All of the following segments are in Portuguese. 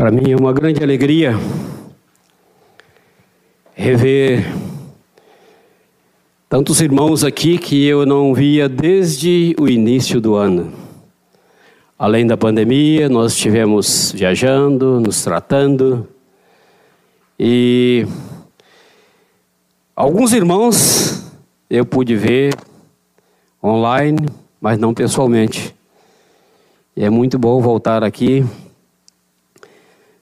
Para mim é uma grande alegria rever tantos irmãos aqui que eu não via desde o início do ano. Além da pandemia, nós estivemos viajando, nos tratando e alguns irmãos eu pude ver online, mas não pessoalmente. E é muito bom voltar aqui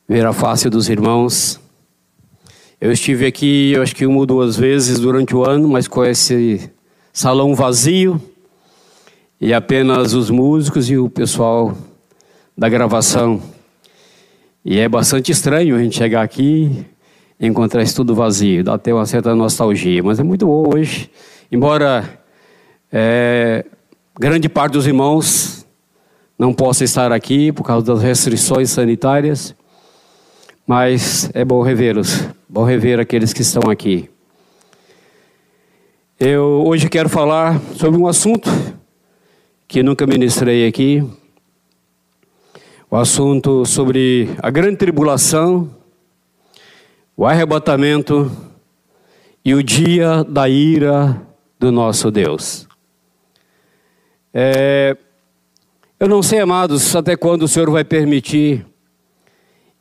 ver a face dos irmãos. Eu estive aqui, eu acho que uma ou duas vezes durante o ano, mas com esse salão vazio e apenas os músicos e o pessoal da gravação. E é bastante estranho a gente chegar aqui e encontrar isso tudo vazio, dá até uma certa nostalgia, mas é muito bom hoje. Embora é, grande parte dos irmãos não possa estar aqui por causa das restrições sanitárias, mas é bom revê-los, bom rever aqueles que estão aqui. Eu hoje quero falar sobre um assunto que nunca ministrei aqui, o assunto sobre a grande tribulação, o arrebatamento e o dia da ira do nosso Deus. É, eu não sei, amados, até quando o Senhor vai permitir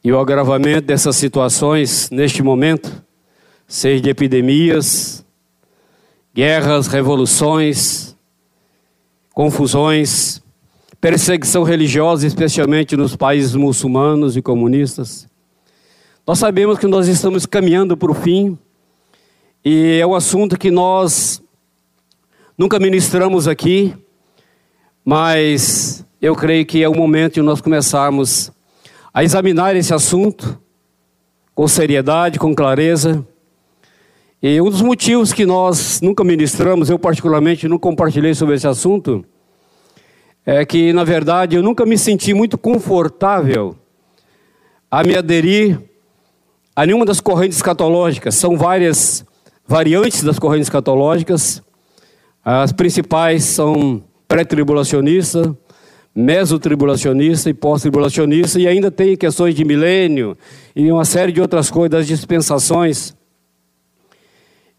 e o agravamento dessas situações neste momento, seja de epidemias, guerras, revoluções, confusões, perseguição religiosa, especialmente nos países muçulmanos e comunistas. Nós sabemos que nós estamos caminhando para o fim e é um assunto que nós nunca ministramos aqui, mas eu creio que é o momento de nós começarmos a examinar esse assunto com seriedade, com clareza. E um dos motivos que nós nunca ministramos, eu particularmente não compartilhei sobre esse assunto, é que, na verdade, eu nunca me senti muito confortável a me aderir a nenhuma das correntes escatológicas. São várias variantes das correntes escatológicas. As principais são pré-tribulacionista, mesotribulacionista e pós-tribulacionista, e ainda tem questões de milênio e uma série de outras coisas, das dispensações.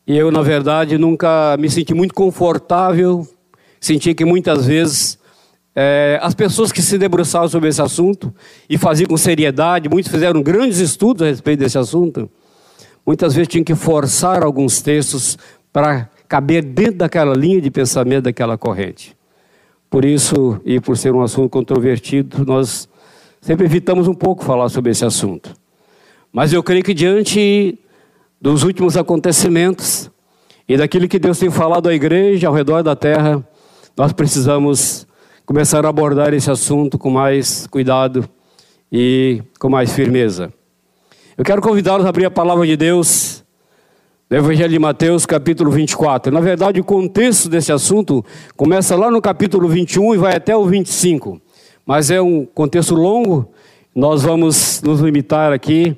E eu, na verdade, nunca me senti muito confortável, senti que muitas vezes é, as pessoas que se debruçavam sobre esse assunto e faziam com seriedade, muitos fizeram grandes estudos a respeito desse assunto, muitas vezes tinham que forçar alguns textos para caber dentro daquela linha de pensamento daquela corrente. Por isso, e por ser um assunto controvertido, nós sempre evitamos um pouco falar sobre esse assunto. Mas eu creio que diante dos últimos acontecimentos e daquilo que Deus tem falado à igreja ao redor da terra, nós precisamos começar a abordar esse assunto com mais cuidado e com mais firmeza. Eu quero convidá-los a abrir a palavra de Deus do Evangelho de Mateus, capítulo 24. Na verdade, o contexto desse assunto começa lá no capítulo 21 e vai até o 25. Mas é um contexto longo, nós vamos nos limitar aqui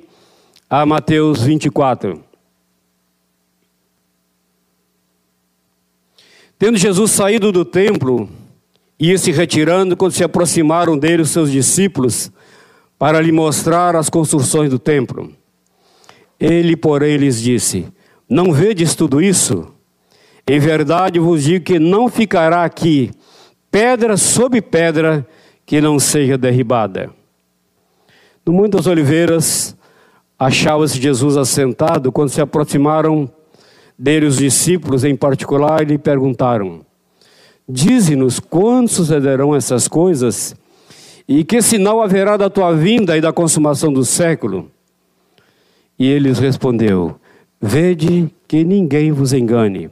a Mateus 24. Tendo Jesus saído do templo, ia se retirando quando se aproximaram dele os seus discípulos para lhe mostrar as construções do templo. Ele, porém, lhes disse: não vedes tudo isso? Em verdade vos digo que não ficará aqui pedra sobre pedra que não seja derribada. No Monte das Oliveiras, achava-se Jesus assentado quando se aproximaram dele os discípulos em particular e lhe perguntaram: Dize-nos quando sucederão essas coisas e que sinal haverá da tua vinda e da consumação do século? E ele lhes respondeu: Vede que ninguém vos engane,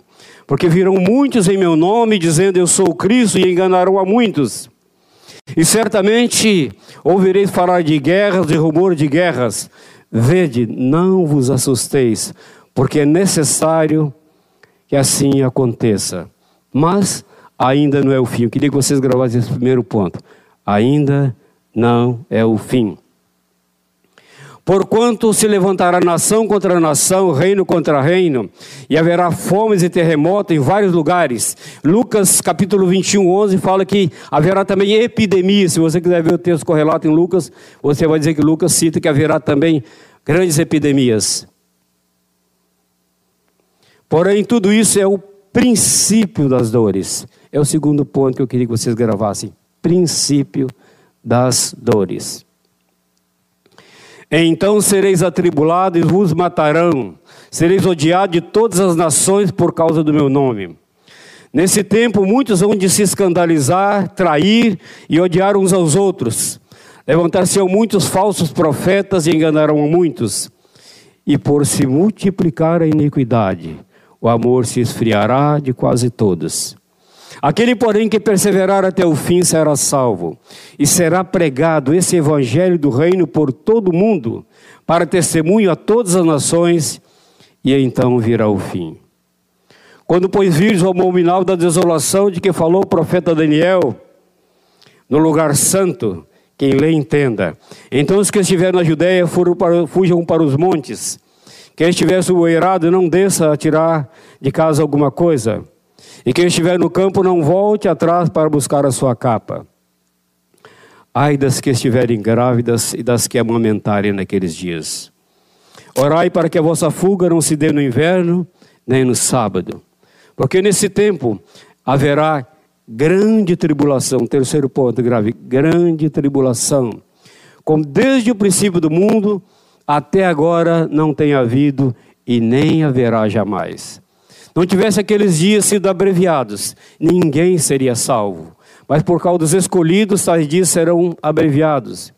porque virão muitos em meu nome dizendo eu sou Cristo e enganarão a muitos. E certamente ouvireis falar de guerras e rumor de guerras. Vede, não vos assusteis, porque é necessário que assim aconteça. Mas ainda não é o fim. Eu queria que vocês gravassem esse primeiro ponto. Ainda não é o fim. Porquanto se levantará nação contra nação, reino contra reino, e haverá fomes e terremotos em vários lugares. Lucas capítulo 21, 11 fala que haverá também epidemia. Se você quiser ver o texto correlato em Lucas, você vai dizer que Lucas cita que haverá também grandes epidemias. Porém, tudo isso é o princípio das dores. É o segundo ponto que eu queria que vocês gravassem. Princípio das dores. Então sereis atribulados e vos matarão, sereis odiados de todas as nações por causa do meu nome. Nesse tempo, muitos vão de se escandalizar, trair e odiar uns aos outros. Levantar-se-ão muitos falsos profetas e enganarão muitos. E por se multiplicar a iniquidade, o amor se esfriará de quase todos. Aquele, porém, que perseverar até o fim será salvo, e será pregado esse evangelho do reino por todo o mundo, para testemunho a todas as nações, e então virá o fim. Quando, pois, vires o abominável da desolação de que falou o profeta Daniel, no lugar santo, quem lê entenda. Então os que estiverem na Judéia para, fujam para os montes. Quem estiver soerrado, não desça a tirar de casa alguma coisa. E quem estiver no campo, não volte atrás para buscar a sua capa. Ai das que estiverem grávidas e das que amamentarem naqueles dias. Orai para que a vossa fuga não se dê no inverno, nem no sábado. Porque nesse tempo haverá grande tribulação. Terceiro ponto grave: grande tribulação. Como desde o princípio do mundo até agora não tem havido e nem haverá jamais não tivesse aqueles dias sido abreviados, ninguém seria salvo. Mas por causa dos escolhidos, tais dias serão abreviados.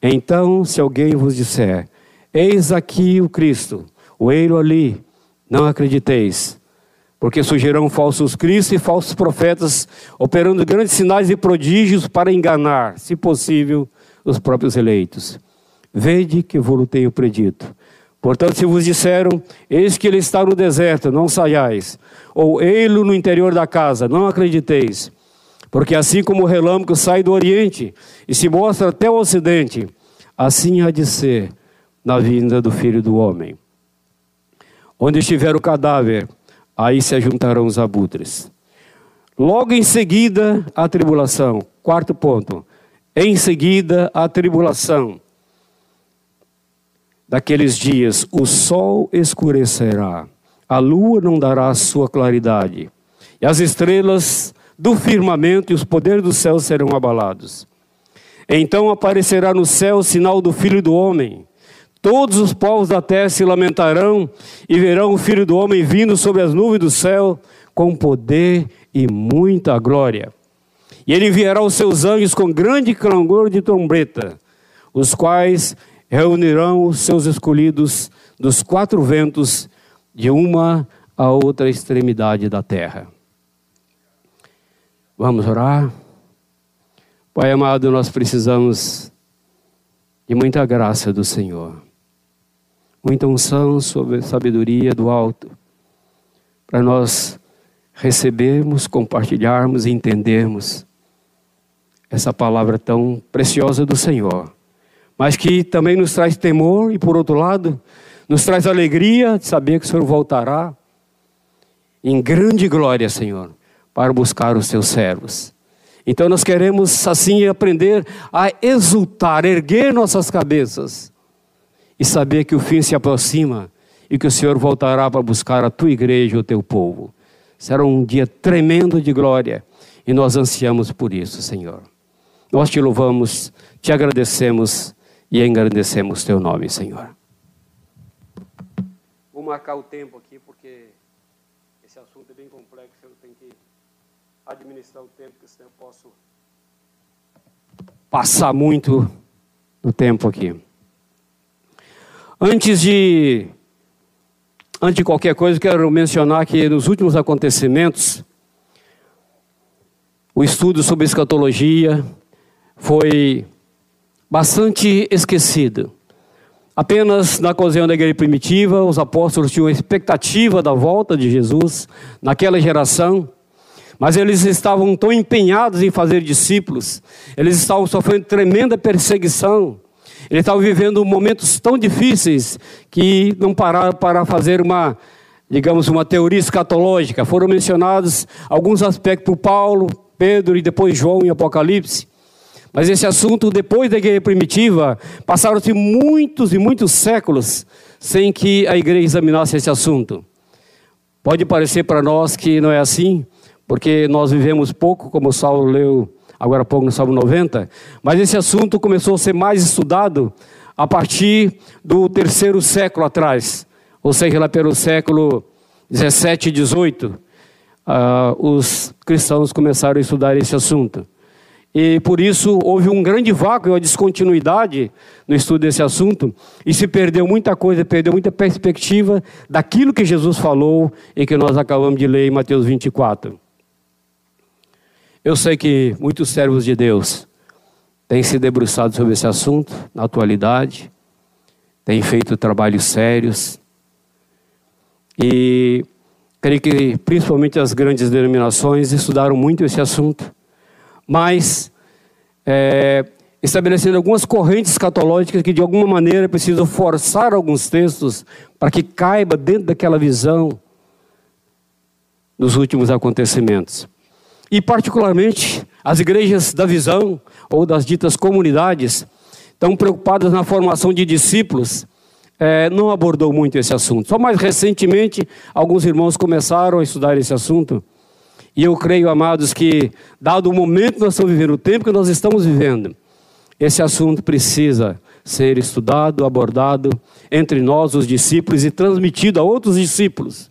Então, se alguém vos disser: Eis aqui o Cristo, o eiro ali, não acrediteis, porque surgirão falsos cristos e falsos profetas, operando grandes sinais e prodígios para enganar, se possível, os próprios eleitos. Vede que vos tenho predito. Portanto, se vos disseram, eis que ele está no deserto, não saiais, ou ele no interior da casa, não acrediteis. Porque assim como o relâmpago sai do oriente e se mostra até o ocidente, assim há de ser na vinda do filho do homem. Onde estiver o cadáver, aí se ajuntarão os abutres. Logo em seguida, a tribulação. Quarto ponto. Em seguida, a tribulação daqueles dias o sol escurecerá, a lua não dará sua claridade, e as estrelas do firmamento e os poderes do céu serão abalados. Então aparecerá no céu o sinal do Filho do Homem. Todos os povos da terra se lamentarão e verão o Filho do Homem vindo sobre as nuvens do céu com poder e muita glória. E ele enviará os seus anjos com grande clangor de trombeta, os quais reunirão os seus escolhidos dos quatro ventos, de uma a outra extremidade da terra. Vamos orar? Pai amado, nós precisamos de muita graça do Senhor, muita unção sobre sabedoria do alto, para nós recebermos, compartilharmos e entendermos essa palavra tão preciosa do Senhor mas que também nos traz temor e, por outro lado, nos traz alegria de saber que o Senhor voltará em grande glória, Senhor, para buscar os seus servos. Então nós queremos assim aprender a exultar, erguer nossas cabeças e saber que o fim se aproxima e que o Senhor voltará para buscar a tua igreja, o teu povo. Será um dia tremendo de glória e nós ansiamos por isso, Senhor. Nós te louvamos, te agradecemos e engrandecemos teu nome, Senhor. Vou marcar o tempo aqui porque esse assunto é bem complexo, eu tenho que administrar o tempo, porque senão eu posso passar muito no tempo aqui. Antes de antes de qualquer coisa, quero mencionar que nos últimos acontecimentos o estudo sobre escatologia foi bastante esquecido. Apenas na ocasião da igreja primitiva, os apóstolos tinham expectativa da volta de Jesus naquela geração, mas eles estavam tão empenhados em fazer discípulos, eles estavam sofrendo tremenda perseguição, Ele estava vivendo momentos tão difíceis que não pararam para fazer uma, digamos, uma teoria escatológica. Foram mencionados alguns aspectos por Paulo, Pedro e depois João em Apocalipse. Mas esse assunto, depois da igreja primitiva, passaram-se muitos e muitos séculos sem que a igreja examinasse esse assunto. Pode parecer para nós que não é assim, porque nós vivemos pouco, como o Saulo leu agora há pouco no Salmo 90, mas esse assunto começou a ser mais estudado a partir do terceiro século atrás, ou seja, lá pelo século 17 e 18, uh, os cristãos começaram a estudar esse assunto. E por isso houve um grande vácuo, uma descontinuidade no estudo desse assunto, e se perdeu muita coisa, perdeu muita perspectiva daquilo que Jesus falou e que nós acabamos de ler em Mateus 24. Eu sei que muitos servos de Deus têm se debruçado sobre esse assunto na atualidade, têm feito trabalhos sérios, e creio que principalmente as grandes denominações estudaram muito esse assunto mas é, estabelecendo algumas correntes escatológicas que de alguma maneira precisam forçar alguns textos para que caiba dentro daquela visão dos últimos acontecimentos. E particularmente as igrejas da visão ou das ditas comunidades estão preocupadas na formação de discípulos. É, não abordou muito esse assunto. Só mais recentemente, alguns irmãos começaram a estudar esse assunto. E eu creio, amados, que, dado o momento que nós estamos vivendo, o tempo que nós estamos vivendo, esse assunto precisa ser estudado, abordado entre nós, os discípulos, e transmitido a outros discípulos,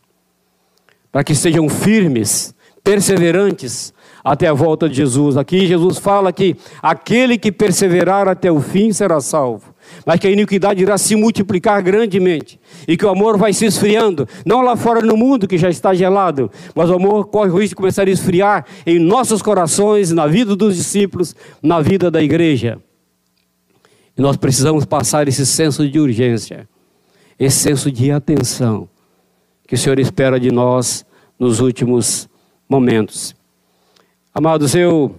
para que sejam firmes, perseverantes até a volta de Jesus. Aqui Jesus fala que aquele que perseverar até o fim será salvo mas que a iniquidade irá se multiplicar grandemente e que o amor vai se esfriando, não lá fora no mundo que já está gelado, mas o amor corre o risco de começar a esfriar em nossos corações, na vida dos discípulos, na vida da igreja. E nós precisamos passar esse senso de urgência, esse senso de atenção que o Senhor espera de nós nos últimos momentos. Amados, eu,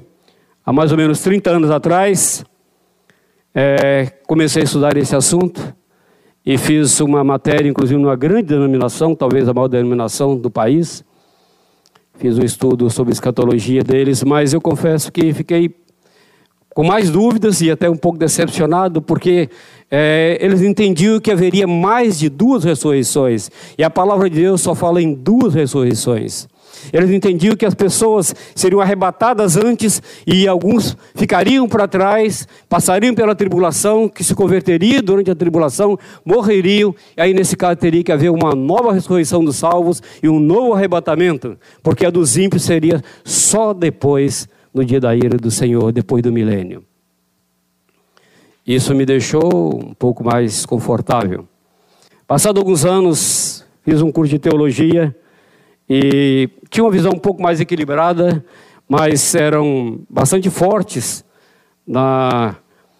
há mais ou menos 30 anos atrás, é, comecei a estudar esse assunto e fiz uma matéria, inclusive, numa grande denominação, talvez a maior denominação do país. Fiz um estudo sobre escatologia deles, mas eu confesso que fiquei com mais dúvidas e até um pouco decepcionado, porque é, eles entendiam que haveria mais de duas ressurreições, e a palavra de Deus só fala em duas ressurreições. Eles entendiam que as pessoas seriam arrebatadas antes e alguns ficariam para trás, passariam pela tribulação, que se converteriam durante a tribulação, morreriam, e aí nesse caso teria que haver uma nova ressurreição dos salvos e um novo arrebatamento, porque a dos ímpios seria só depois, no dia da ira do Senhor, depois do milênio. Isso me deixou um pouco mais confortável. Passado alguns anos, fiz um curso de teologia e tinha uma visão um pouco mais equilibrada, mas eram bastante fortes na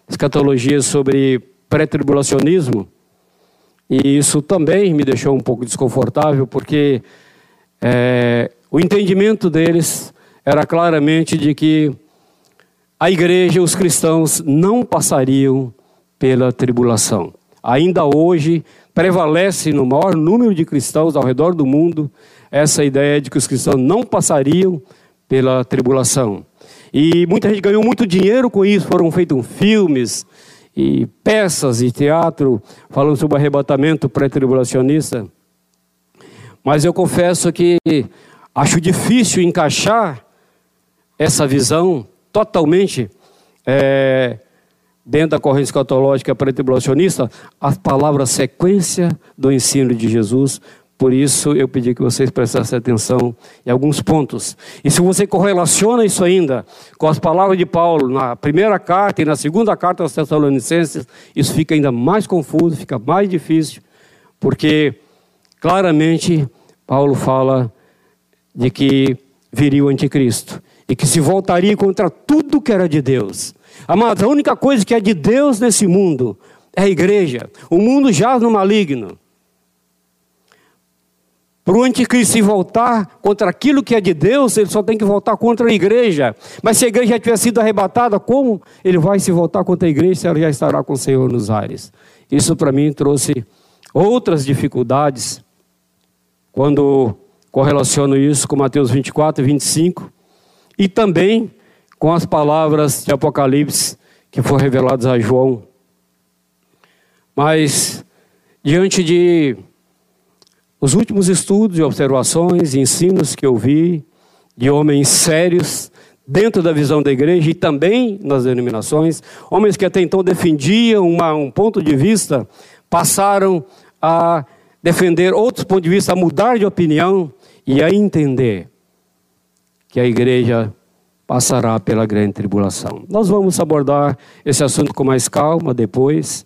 escatologia sobre pré-tribulacionismo. E isso também me deixou um pouco desconfortável, porque é, o entendimento deles era claramente de que a igreja, os cristãos, não passariam pela tribulação. Ainda hoje prevalece no maior número de cristãos ao redor do mundo essa ideia de que os cristãos não passariam pela tribulação. E muita gente ganhou muito dinheiro com isso, foram feitos filmes e peças e teatro falando sobre o arrebatamento pré-tribulacionista. Mas eu confesso que acho difícil encaixar essa visão totalmente é, dentro da corrente escatológica pré-tribulacionista, a palavra sequência do ensino de Jesus por isso eu pedi que vocês prestassem atenção em alguns pontos. E se você correlaciona isso ainda com as palavras de Paulo na primeira carta e na segunda carta aos Tessalonicenses, isso fica ainda mais confuso, fica mais difícil, porque claramente Paulo fala de que viria o anticristo e que se voltaria contra tudo que era de Deus. Amados, a única coisa que é de Deus nesse mundo é a igreja. O mundo jaz no maligno. Para o anticristo se voltar contra aquilo que é de Deus, ele só tem que voltar contra a igreja. Mas se a igreja já tiver sido arrebatada, como ele vai se voltar contra a igreja se ela já estará com o Senhor nos ares? Isso para mim trouxe outras dificuldades quando correlaciono isso com Mateus 24 e 25 e também com as palavras de Apocalipse que foram reveladas a João. Mas diante de os últimos estudos e observações e ensinos que eu vi de homens sérios dentro da visão da igreja e também nas denominações, homens que até então defendiam uma, um ponto de vista, passaram a defender outros pontos de vista, a mudar de opinião e a entender que a igreja passará pela grande tribulação. Nós vamos abordar esse assunto com mais calma depois,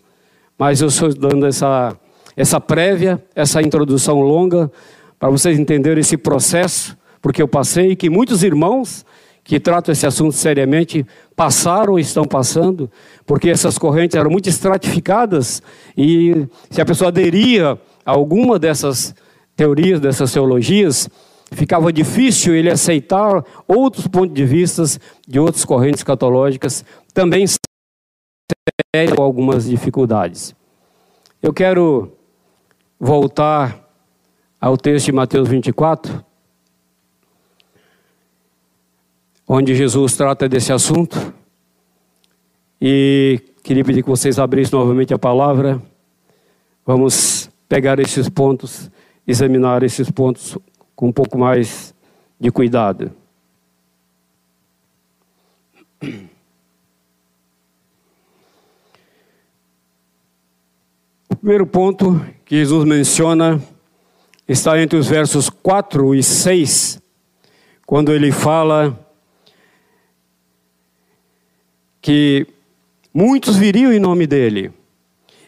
mas eu estou dando essa essa prévia, essa introdução longa, para vocês entenderem esse processo, porque eu passei, que muitos irmãos que tratam esse assunto seriamente passaram ou estão passando, porque essas correntes eram muito estratificadas e se a pessoa aderia a alguma dessas teorias, dessas teologias, ficava difícil ele aceitar outros pontos de vista de outras correntes catológicas, também com algumas dificuldades. Eu quero voltar ao texto de Mateus 24, onde Jesus trata desse assunto. E queria pedir que vocês abrissem novamente a palavra. Vamos pegar esses pontos, examinar esses pontos com um pouco mais de cuidado. O primeiro ponto que Jesus menciona está entre os versos 4 e 6, quando ele fala que muitos viriam em nome dele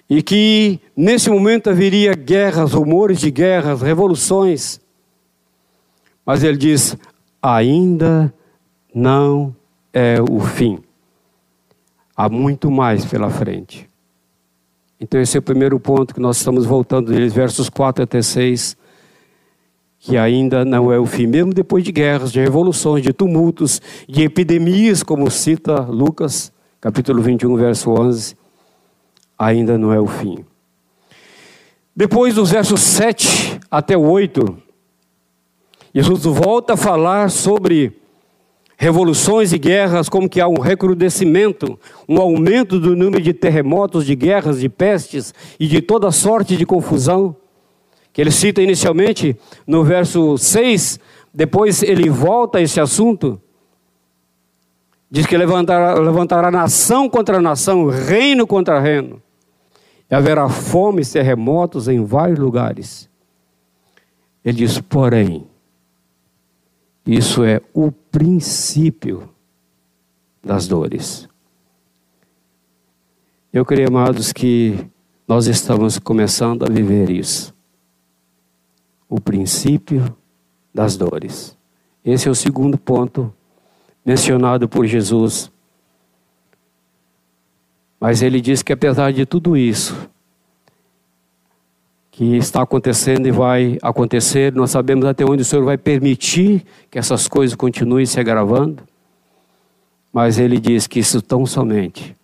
e que nesse momento haveria guerras, rumores de guerras, revoluções. Mas ele diz: ainda não é o fim. Há muito mais pela frente. Então, esse é o primeiro ponto que nós estamos voltando deles, versos 4 até 6, que ainda não é o fim, mesmo depois de guerras, de revoluções, de tumultos, de epidemias, como cita Lucas, capítulo 21, verso 11, ainda não é o fim. Depois dos versos 7 até 8, Jesus volta a falar sobre revoluções e guerras, como que há um recrudescimento, um aumento do número de terremotos, de guerras, de pestes e de toda sorte de confusão, que ele cita inicialmente no verso 6, depois ele volta a esse assunto, diz que levantará, levantará nação contra nação, reino contra reino, e haverá fome e terremotos em vários lugares. Ele diz, porém, isso é o princípio das dores. Eu creio, amados, que nós estamos começando a viver isso. O princípio das dores. Esse é o segundo ponto mencionado por Jesus. Mas ele diz que apesar de tudo isso, que está acontecendo e vai acontecer. Nós sabemos até onde o Senhor vai permitir que essas coisas continuem se agravando. Mas ele diz que isso tão somente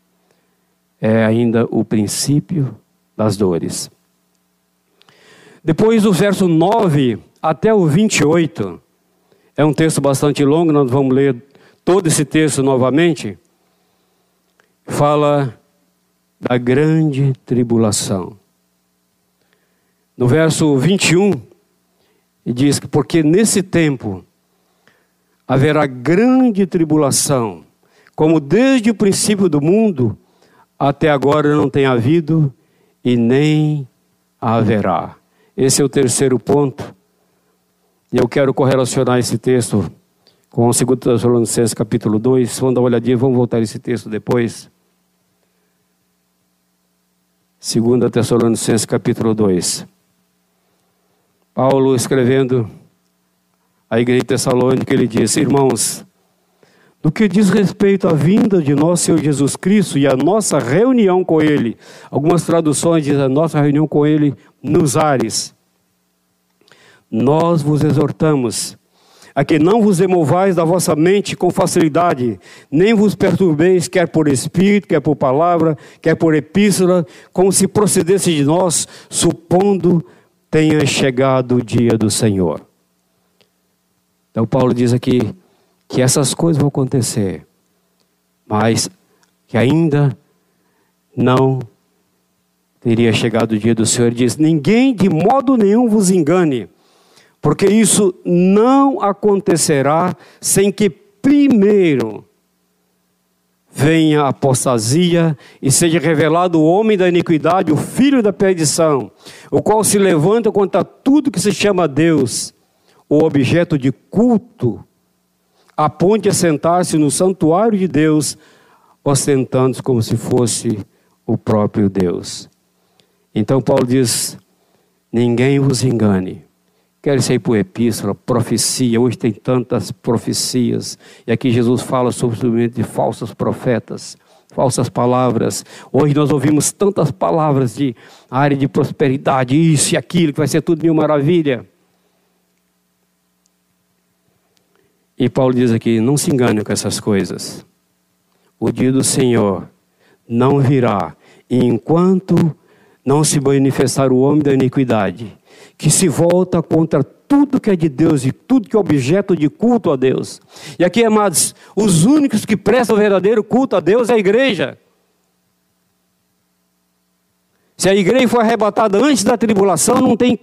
é ainda o princípio das dores. Depois do verso 9 até o 28, é um texto bastante longo, nós vamos ler todo esse texto novamente. Fala da grande tribulação. No verso 21, ele diz que porque nesse tempo haverá grande tribulação, como desde o princípio do mundo até agora não tem havido e nem haverá. Esse é o terceiro ponto. E eu quero correlacionar esse texto com o 2 Tessalonicenses capítulo 2. Vamos dar uma olhadinha, vamos voltar esse texto depois. 2 Tessalonicenses capítulo 2. Paulo escrevendo à igreja de Tessalônica, ele disse: Irmãos, no que diz respeito à vinda de nosso Senhor Jesus Cristo e à nossa reunião com Ele, algumas traduções dizem a nossa reunião com Ele nos ares. nós vos exortamos a que não vos removais da vossa mente com facilidade, nem vos perturbeis, quer por espírito, quer por palavra, quer por epístola, como se procedesse de nós, supondo tenha chegado o dia do Senhor. Então, Paulo diz aqui que essas coisas vão acontecer, mas que ainda não teria chegado o dia do Senhor. Ele diz: Ninguém de modo nenhum vos engane porque isso não acontecerá sem que primeiro venha a apostasia e seja revelado o homem da iniquidade, o filho da perdição, o qual se levanta contra tudo que se chama Deus, o objeto de culto, a ponte a sentar-se no santuário de Deus, ostentando-se como se fosse o próprio Deus. Então Paulo diz: ninguém vos engane Quer ser por epístola, profecia. Hoje tem tantas profecias. E aqui Jesus fala sobre o de falsos profetas, falsas palavras. Hoje nós ouvimos tantas palavras de área de prosperidade, isso e aquilo, que vai ser tudo mil maravilha. E Paulo diz aqui: não se engane com essas coisas. O dia do Senhor não virá enquanto não se manifestar o homem da iniquidade que se volta contra tudo que é de Deus e tudo que é objeto de culto a Deus. E aqui, amados, os únicos que prestam verdadeiro culto a Deus é a igreja. Se a igreja for arrebatada antes da tribulação, não tem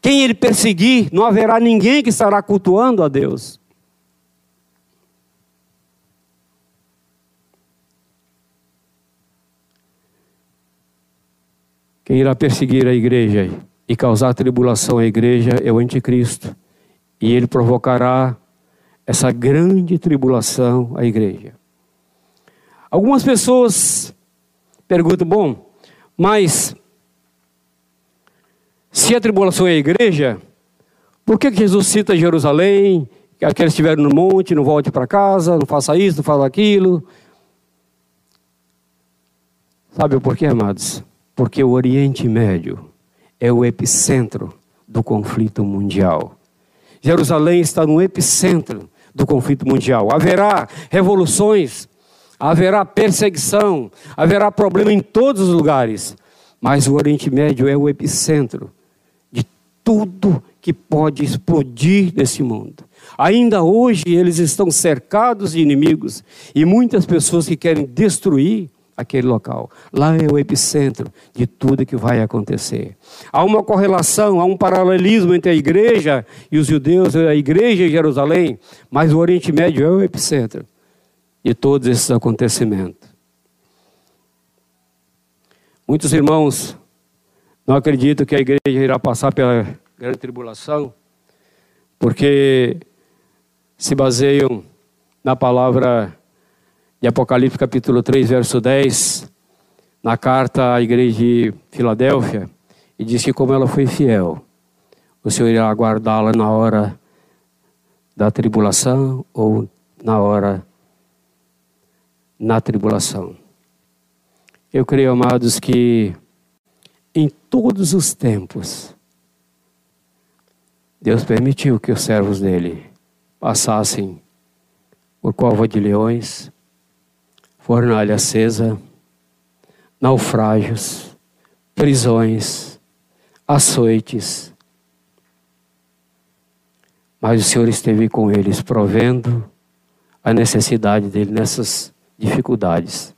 quem ele perseguir, não haverá ninguém que estará cultuando a Deus. Quem irá perseguir a igreja? E causar tribulação à igreja é o anticristo. E ele provocará essa grande tribulação à igreja. Algumas pessoas perguntam: bom, mas se a tribulação é a igreja, por que Jesus cita Jerusalém, que aqueles estiveram no monte, não volte para casa, não faça isso, não faça aquilo? Sabe o porquê, amados? Porque o Oriente Médio é o epicentro do conflito mundial. Jerusalém está no epicentro do conflito mundial. Haverá revoluções, haverá perseguição, haverá problema em todos os lugares, mas o Oriente Médio é o epicentro de tudo que pode explodir nesse mundo. Ainda hoje eles estão cercados de inimigos e muitas pessoas que querem destruir aquele local. Lá é o epicentro de tudo que vai acontecer. Há uma correlação, há um paralelismo entre a igreja e os judeus, a igreja em Jerusalém, mas o Oriente Médio é o epicentro de todos esses acontecimentos. Muitos irmãos não acreditam que a igreja irá passar pela grande tribulação, porque se baseiam na palavra de Apocalipse capítulo 3, verso 10, na carta à igreja de Filadélfia, e diz que como ela foi fiel, o Senhor irá guardá-la na hora da tribulação ou na hora na tribulação. Eu creio, amados, que em todos os tempos, Deus permitiu que os servos dele passassem por cova de leões, fornalha acesa, naufrágios, prisões, açoites. Mas o Senhor esteve com eles, provendo a necessidade dele nessas dificuldades.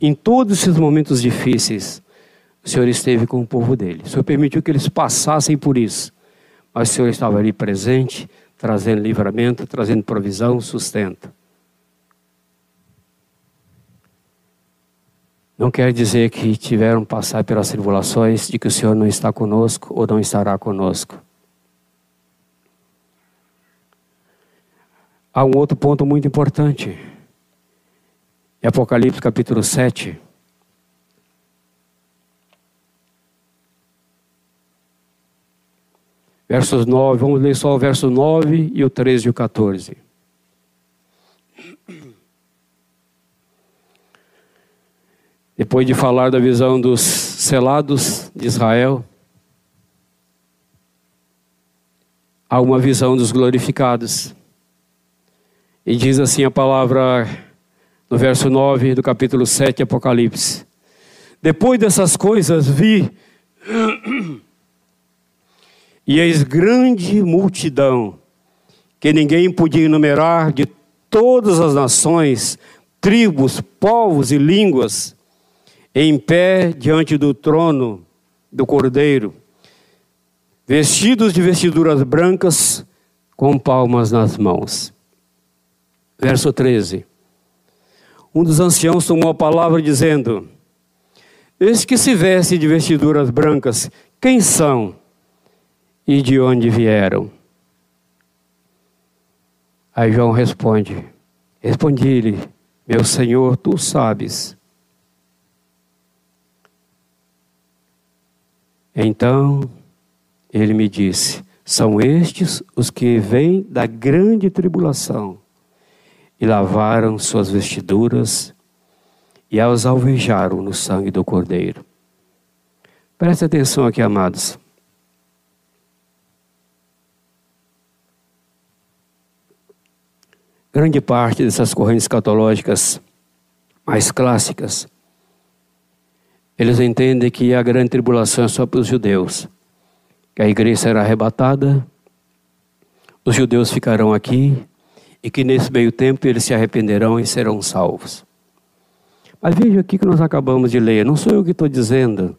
Em todos esses momentos difíceis, o Senhor esteve com o povo dele. O Senhor permitiu que eles passassem por isso. Mas o Senhor estava ali presente, trazendo livramento, trazendo provisão, sustento. Não quer dizer que tiveram passar pelas tribulações de que o Senhor não está conosco ou não estará conosco. Há um outro ponto muito importante. Em Apocalipse capítulo 7. Versos 9, vamos ler só o verso 9 e o 13 e o 14. Depois de falar da visão dos selados de Israel, a uma visão dos glorificados. E diz assim a palavra no verso 9 do capítulo 7 Apocalipse. Depois dessas coisas vi e eis grande multidão que ninguém podia enumerar de todas as nações, tribos, povos e línguas, em pé diante do trono do Cordeiro, vestidos de vestiduras brancas, com palmas nas mãos. Verso 13. Um dos anciãos tomou a palavra dizendo: Eis que se veste de vestiduras brancas, quem são e de onde vieram? Aí João responde: Respondi-lhe, meu Senhor, tu sabes. Então ele me disse: São estes os que vêm da grande tribulação e lavaram suas vestiduras e as alvejaram no sangue do Cordeiro. Preste atenção aqui, amados. Grande parte dessas correntes escatológicas mais clássicas, eles entendem que a grande tribulação é só para os judeus, que a igreja será arrebatada, os judeus ficarão aqui e que nesse meio tempo eles se arrependerão e serão salvos. Mas veja aqui que nós acabamos de ler, não sou eu que estou dizendo.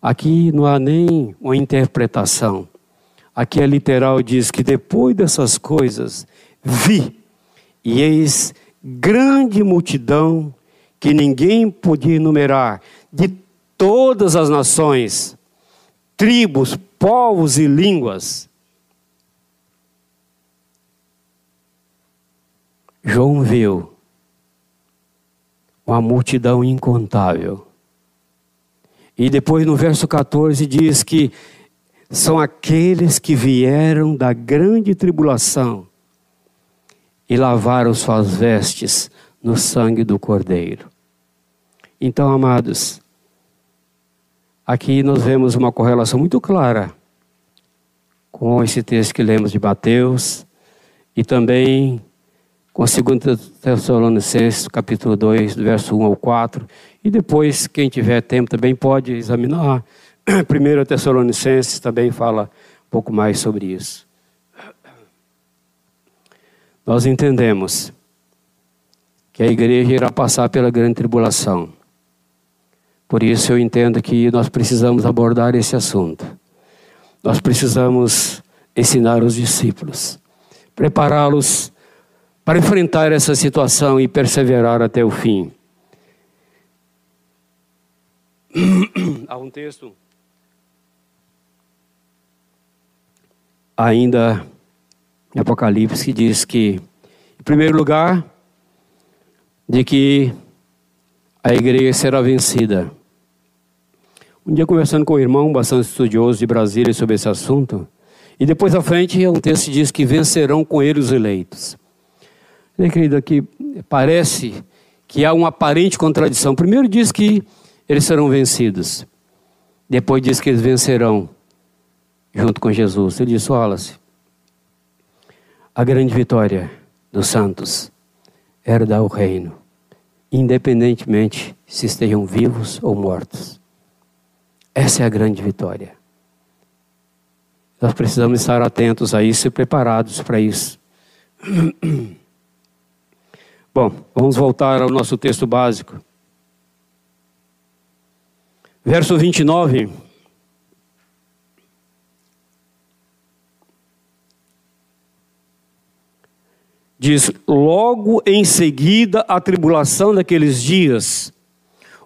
Aqui não há nem uma interpretação. Aqui é literal, diz que depois dessas coisas, vi e eis grande multidão que ninguém podia enumerar, de todas as nações, tribos, povos e línguas. João viu uma multidão incontável. E depois no verso 14 diz que são aqueles que vieram da grande tribulação e lavaram suas vestes no sangue do Cordeiro. Então, amados, aqui nós vemos uma correlação muito clara com esse texto que lemos de Mateus e também com a 2 Tessalonicenses, capítulo 2, do verso 1 ao 4. E depois, quem tiver tempo também pode examinar. 1 Tessalonicenses também fala um pouco mais sobre isso nós entendemos que a igreja irá passar pela grande tribulação. Por isso eu entendo que nós precisamos abordar esse assunto. Nós precisamos ensinar os discípulos, prepará-los para enfrentar essa situação e perseverar até o fim. Há um texto ainda em Apocalipse que diz que, em primeiro lugar, de que a igreja será vencida. Um dia conversando com um irmão bastante estudioso de Brasília sobre esse assunto, e depois à frente um texto diz que vencerão com ele os eleitos. Meu querido, aqui parece que há uma aparente contradição. Primeiro diz que eles serão vencidos. Depois diz que eles vencerão junto com Jesus. Ele disse, Wallace, a grande vitória dos santos era dar o reino, independentemente se estejam vivos ou mortos. Essa é a grande vitória. Nós precisamos estar atentos a isso e preparados para isso. Bom, vamos voltar ao nosso texto básico. Verso 29. Diz: logo em seguida a tribulação daqueles dias,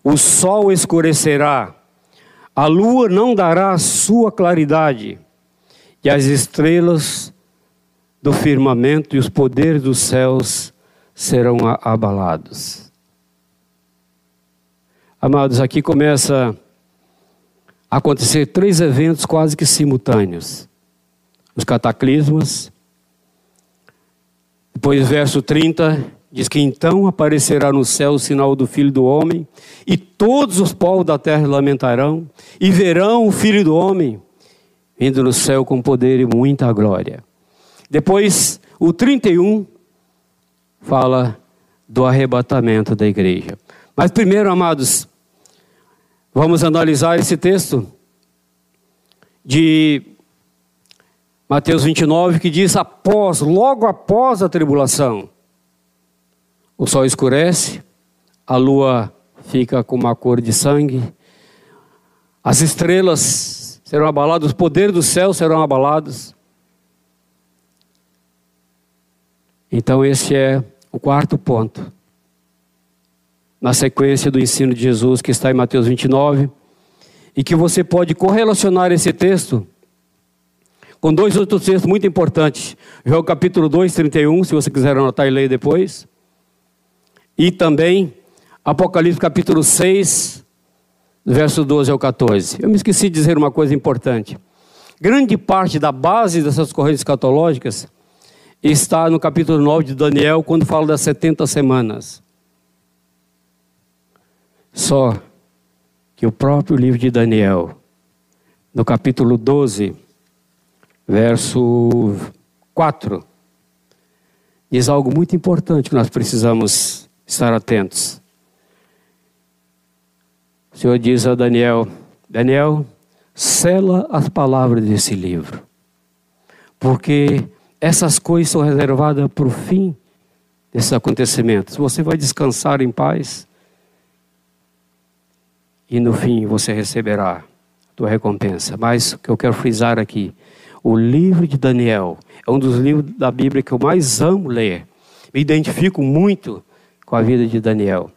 o sol escurecerá, a lua não dará sua claridade, e as estrelas do firmamento e os poderes dos céus serão abalados. Amados, aqui começa a acontecer três eventos quase que simultâneos: os cataclismas, depois, verso 30, diz que então aparecerá no céu o sinal do Filho do Homem, e todos os povos da terra lamentarão, e verão o Filho do Homem, vindo no céu com poder e muita glória. Depois, o 31 fala do arrebatamento da igreja. Mas primeiro, amados, vamos analisar esse texto de Mateus 29, que diz: após, logo após a tribulação, o sol escurece, a lua fica com uma cor de sangue, as estrelas serão abaladas, os poderes do céu serão abalados. Então, esse é o quarto ponto. Na sequência do ensino de Jesus, que está em Mateus 29, e que você pode correlacionar esse texto com dois outros textos muito importantes. João capítulo 2, 31, se você quiser anotar e ler depois. E também Apocalipse capítulo 6, verso 12 ao 14. Eu me esqueci de dizer uma coisa importante. Grande parte da base dessas correntes escatológicas está no capítulo 9 de Daniel, quando fala das 70 semanas. Só que o próprio livro de Daniel, no capítulo 12, verso 4, diz algo muito importante que nós precisamos estar atentos. O Senhor diz a Daniel: Daniel, sela as palavras desse livro, porque essas coisas são reservadas para o fim desses acontecimentos. Você vai descansar em paz e no fim você receberá a tua recompensa. Mas o que eu quero frisar aqui, o livro de Daniel é um dos livros da Bíblia que eu mais amo ler. Me identifico muito com a vida de Daniel.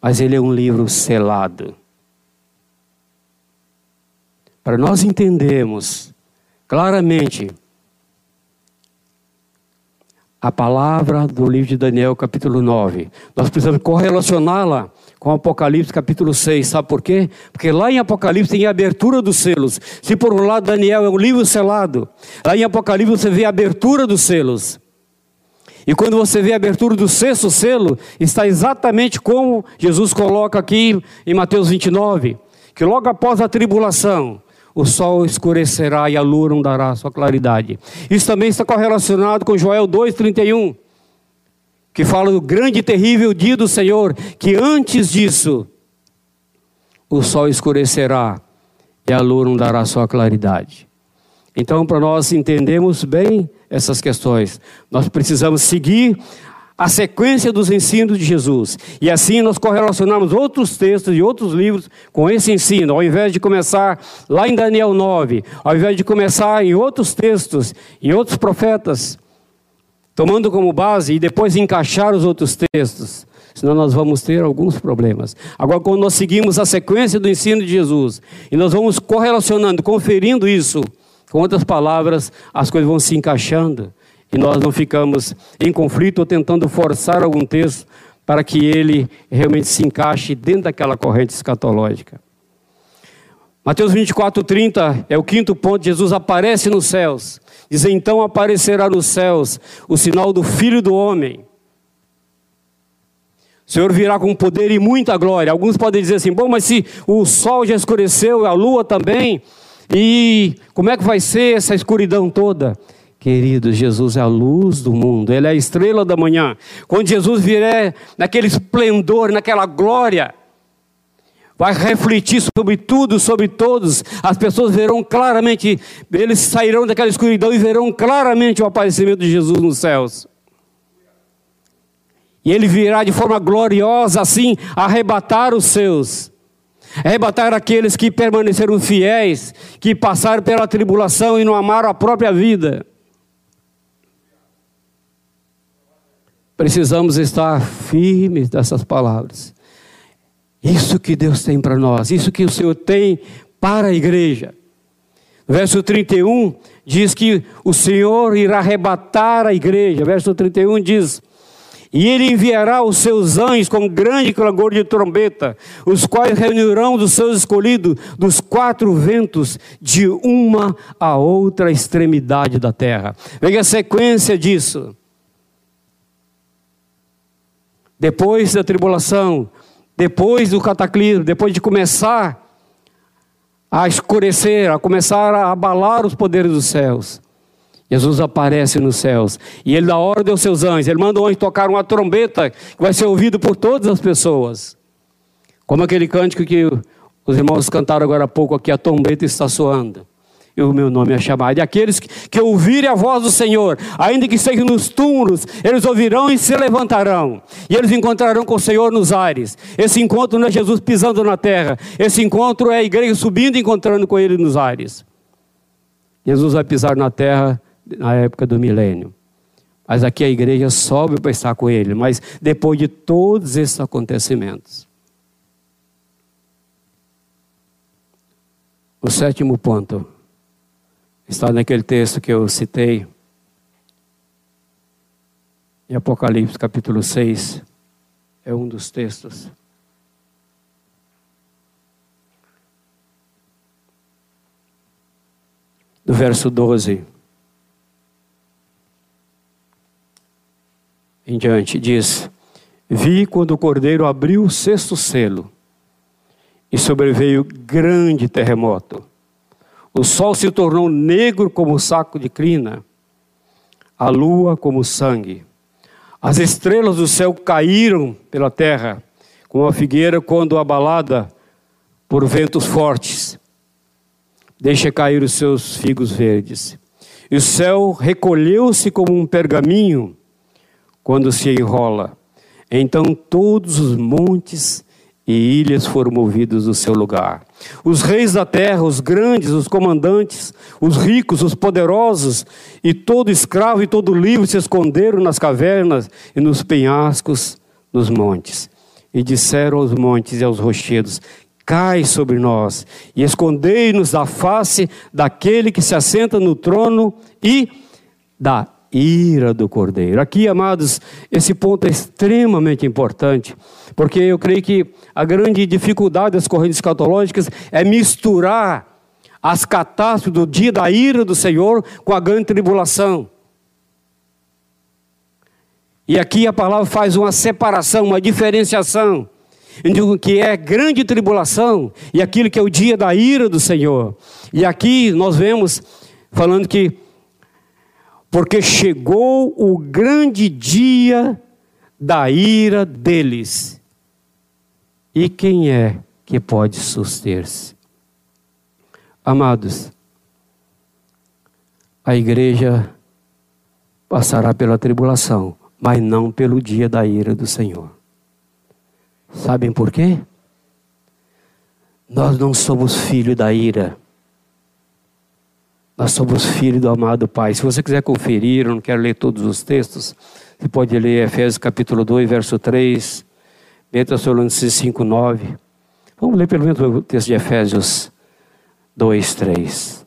Mas ele é um livro selado. Para nós entendermos claramente a palavra do livro de Daniel, capítulo 9. Nós precisamos correlacioná-la com Apocalipse, capítulo 6. Sabe por quê? Porque lá em Apocalipse tem a abertura dos selos. Se por um lado Daniel é um livro selado, lá em Apocalipse você vê a abertura dos selos. E quando você vê a abertura do sexto selo, está exatamente como Jesus coloca aqui em Mateus 29, que logo após a tribulação, o sol escurecerá e a lua não dará sua claridade. Isso também está correlacionado com Joel 2,31, que fala do grande e terrível dia do Senhor, que antes disso o sol escurecerá e a lua não dará sua claridade. Então, para nós entendermos bem essas questões, nós precisamos seguir a sequência dos ensinos de Jesus. E assim nós correlacionamos outros textos e outros livros com esse ensino, ao invés de começar lá em Daniel 9, ao invés de começar em outros textos, em outros profetas, tomando como base e depois encaixar os outros textos. Senão nós vamos ter alguns problemas. Agora, quando nós seguimos a sequência do ensino de Jesus, e nós vamos correlacionando, conferindo isso, com outras palavras, as coisas vão se encaixando e nós não ficamos em conflito ou tentando forçar algum texto para que ele realmente se encaixe dentro daquela corrente escatológica. Mateus 24, 30 é o quinto ponto. Jesus aparece nos céus. Diz: Então aparecerá nos céus o sinal do Filho do Homem. O Senhor virá com poder e muita glória. Alguns podem dizer assim: bom, mas se o sol já escureceu, a lua também, e como é que vai ser essa escuridão toda? Querido, Jesus é a luz do mundo, Ele é a estrela da manhã. Quando Jesus vier naquele esplendor, naquela glória, vai refletir sobre tudo, sobre todos. As pessoas verão claramente, eles sairão daquela escuridão e verão claramente o aparecimento de Jesus nos céus. E ele virá de forma gloriosa, assim, arrebatar os seus. Arrebatar aqueles que permaneceram fiéis, que passaram pela tribulação e não amaram a própria vida. Precisamos estar firmes dessas palavras. Isso que Deus tem para nós, isso que o Senhor tem para a igreja. Verso 31 diz que o Senhor irá arrebatar a igreja. Verso 31 diz: E ele enviará os seus anjos com grande clangor de trombeta, os quais reunirão dos seus escolhidos dos quatro ventos, de uma a outra extremidade da terra. Veja a sequência disso. depois da tribulação, depois do cataclismo, depois de começar a escurecer, a começar a abalar os poderes dos céus. Jesus aparece nos céus e ele dá ordem aos seus anjos, ele manda o anjo tocar uma trombeta que vai ser ouvido por todas as pessoas. Como aquele cântico que os irmãos cantaram agora há pouco aqui, a trombeta está soando e o meu nome é chamado. E aqueles que, que ouvirem a voz do Senhor, ainda que estejam nos túmulos, eles ouvirão e se levantarão. E eles encontrarão com o Senhor nos ares. Esse encontro não é Jesus pisando na terra. Esse encontro é a igreja subindo e encontrando com Ele nos ares. Jesus vai pisar na terra na época do milênio. Mas aqui a igreja sobe para estar com Ele. Mas depois de todos esses acontecimentos. O sétimo ponto Está naquele texto que eu citei, em Apocalipse capítulo 6, é um dos textos. Do verso 12 em diante, diz: Vi quando o cordeiro abriu o sexto selo, e sobreveio grande terremoto o sol se tornou negro como saco de crina, a lua como sangue. As estrelas do céu caíram pela terra, como a figueira quando abalada por ventos fortes. Deixa cair os seus figos verdes. E o céu recolheu-se como um pergaminho quando se enrola. Então todos os montes e ilhas foram movidos do seu lugar. Os reis da terra, os grandes, os comandantes, os ricos, os poderosos, e todo escravo e todo livre se esconderam nas cavernas e nos penhascos, nos montes. E disseram aos montes e aos rochedos: Cai sobre nós e escondei-nos da face daquele que se assenta no trono e da ira do cordeiro. Aqui, amados, esse ponto é extremamente importante, porque eu creio que a grande dificuldade das correntes escatológicas é misturar as catástrofes do dia da ira do Senhor com a grande tribulação. E aqui a palavra faz uma separação, uma diferenciação entre o que é grande tribulação e aquilo que é o dia da ira do Senhor. E aqui nós vemos falando que porque chegou o grande dia da ira deles. E quem é que pode suster-se? Amados, a igreja passará pela tribulação, mas não pelo dia da ira do Senhor. Sabem por quê? Nós não somos filhos da ira. Nós somos filhos do amado Pai. Se você quiser conferir, eu não quero ler todos os textos, você pode ler Efésios capítulo 2, verso 3, Tessalonicenses 5, 9. Vamos ler pelo menos o texto de Efésios 2, 3.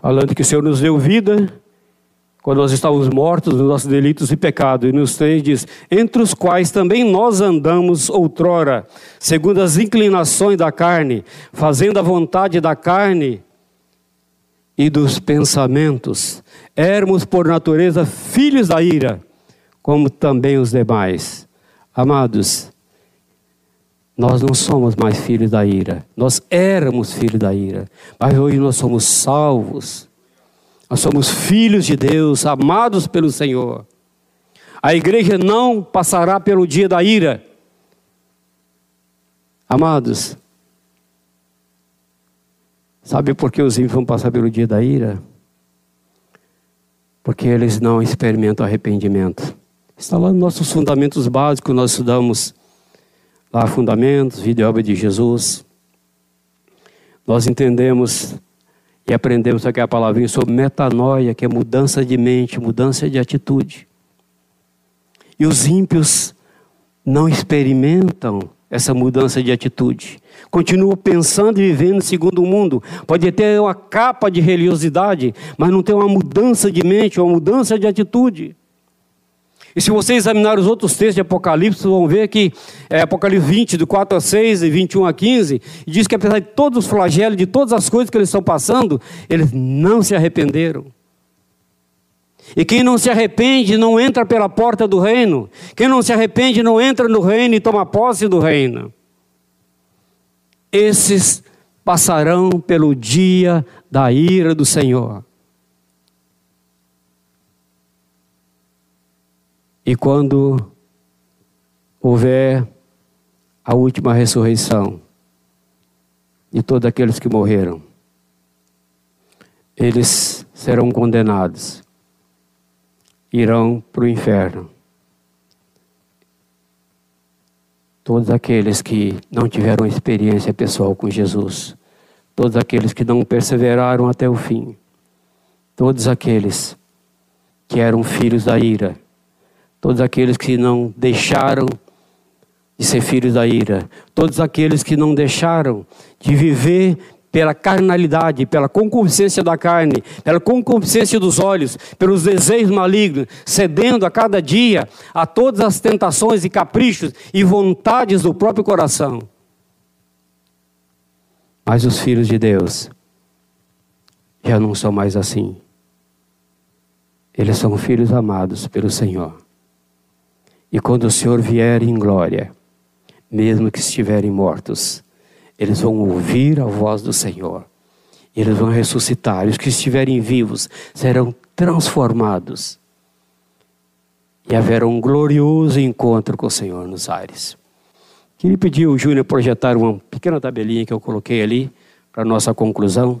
Falando que o Senhor nos deu vida quando nós estávamos mortos nos nossos delitos e pecados, e nos três diz, entre os quais também nós andamos outrora, segundo as inclinações da carne, fazendo a vontade da carne e dos pensamentos. Éramos por natureza filhos da ira, como também os demais. Amados, nós não somos mais filhos da ira, nós éramos filhos da ira, mas hoje nós somos salvos nós somos filhos de Deus, amados pelo Senhor. A igreja não passará pelo dia da ira. Amados, sabe por que os ímpios vão passar pelo dia da ira? Porque eles não experimentam arrependimento. Está lá nos nossos fundamentos básicos, nós estudamos lá fundamentos, vida e obra de Jesus. Nós entendemos e aprendemos aqui a palavrinha sobre metanoia, que é mudança de mente, mudança de atitude. E os ímpios não experimentam essa mudança de atitude. Continuam pensando e vivendo segundo o mundo. Pode ter uma capa de religiosidade, mas não tem uma mudança de mente, uma mudança de atitude. E se você examinar os outros textos de Apocalipse, vão ver que é, Apocalipse 20, do 4 a 6 e 21 a 15, diz que apesar de todos os flagelos, de todas as coisas que eles estão passando, eles não se arrependeram. E quem não se arrepende não entra pela porta do reino. Quem não se arrepende não entra no reino e toma posse do reino. Esses passarão pelo dia da ira do Senhor. E quando houver a última ressurreição de todos aqueles que morreram, eles serão condenados, irão para o inferno. Todos aqueles que não tiveram experiência pessoal com Jesus, todos aqueles que não perseveraram até o fim, todos aqueles que eram filhos da ira, todos aqueles que não deixaram de ser filhos da ira, todos aqueles que não deixaram de viver pela carnalidade, pela concupiscência da carne, pela concupiscência dos olhos, pelos desejos malignos, cedendo a cada dia a todas as tentações e caprichos e vontades do próprio coração. Mas os filhos de Deus já não são mais assim. Eles são filhos amados pelo Senhor. E quando o Senhor vier em glória, mesmo que estiverem mortos, eles vão ouvir a voz do Senhor. Eles vão ressuscitar. E os que estiverem vivos serão transformados. E haverá um glorioso encontro com o Senhor nos ares. Queria pedir ao Júnior projetar uma pequena tabelinha que eu coloquei ali para nossa conclusão.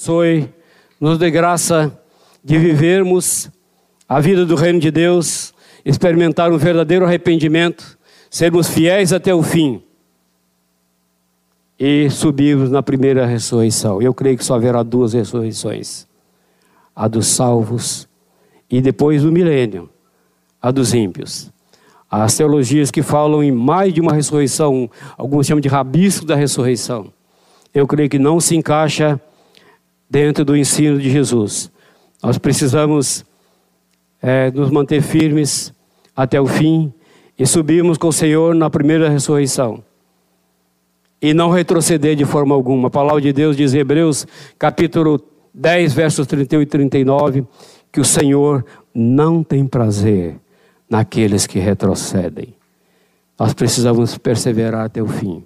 Soe, nos dê graça de vivermos a vida do reino de Deus, experimentar um verdadeiro arrependimento, sermos fiéis até o fim e subirmos na primeira ressurreição. Eu creio que só haverá duas ressurreições: a dos salvos e depois do milênio, a dos ímpios. As teologias que falam em mais de uma ressurreição, alguns chamam de rabisco da ressurreição. Eu creio que não se encaixa dentro do ensino de Jesus. Nós precisamos é, nos manter firmes até o fim e subirmos com o Senhor na primeira ressurreição. E não retroceder de forma alguma. A palavra de Deus diz em Hebreus, capítulo 10, versos 31 e 39, que o Senhor não tem prazer naqueles que retrocedem. Nós precisamos perseverar até o fim,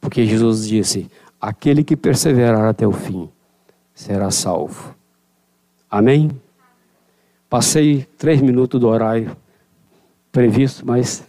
porque Jesus disse: aquele que perseverar até o fim será salvo. Amém? Passei três minutos do horário previsto, mas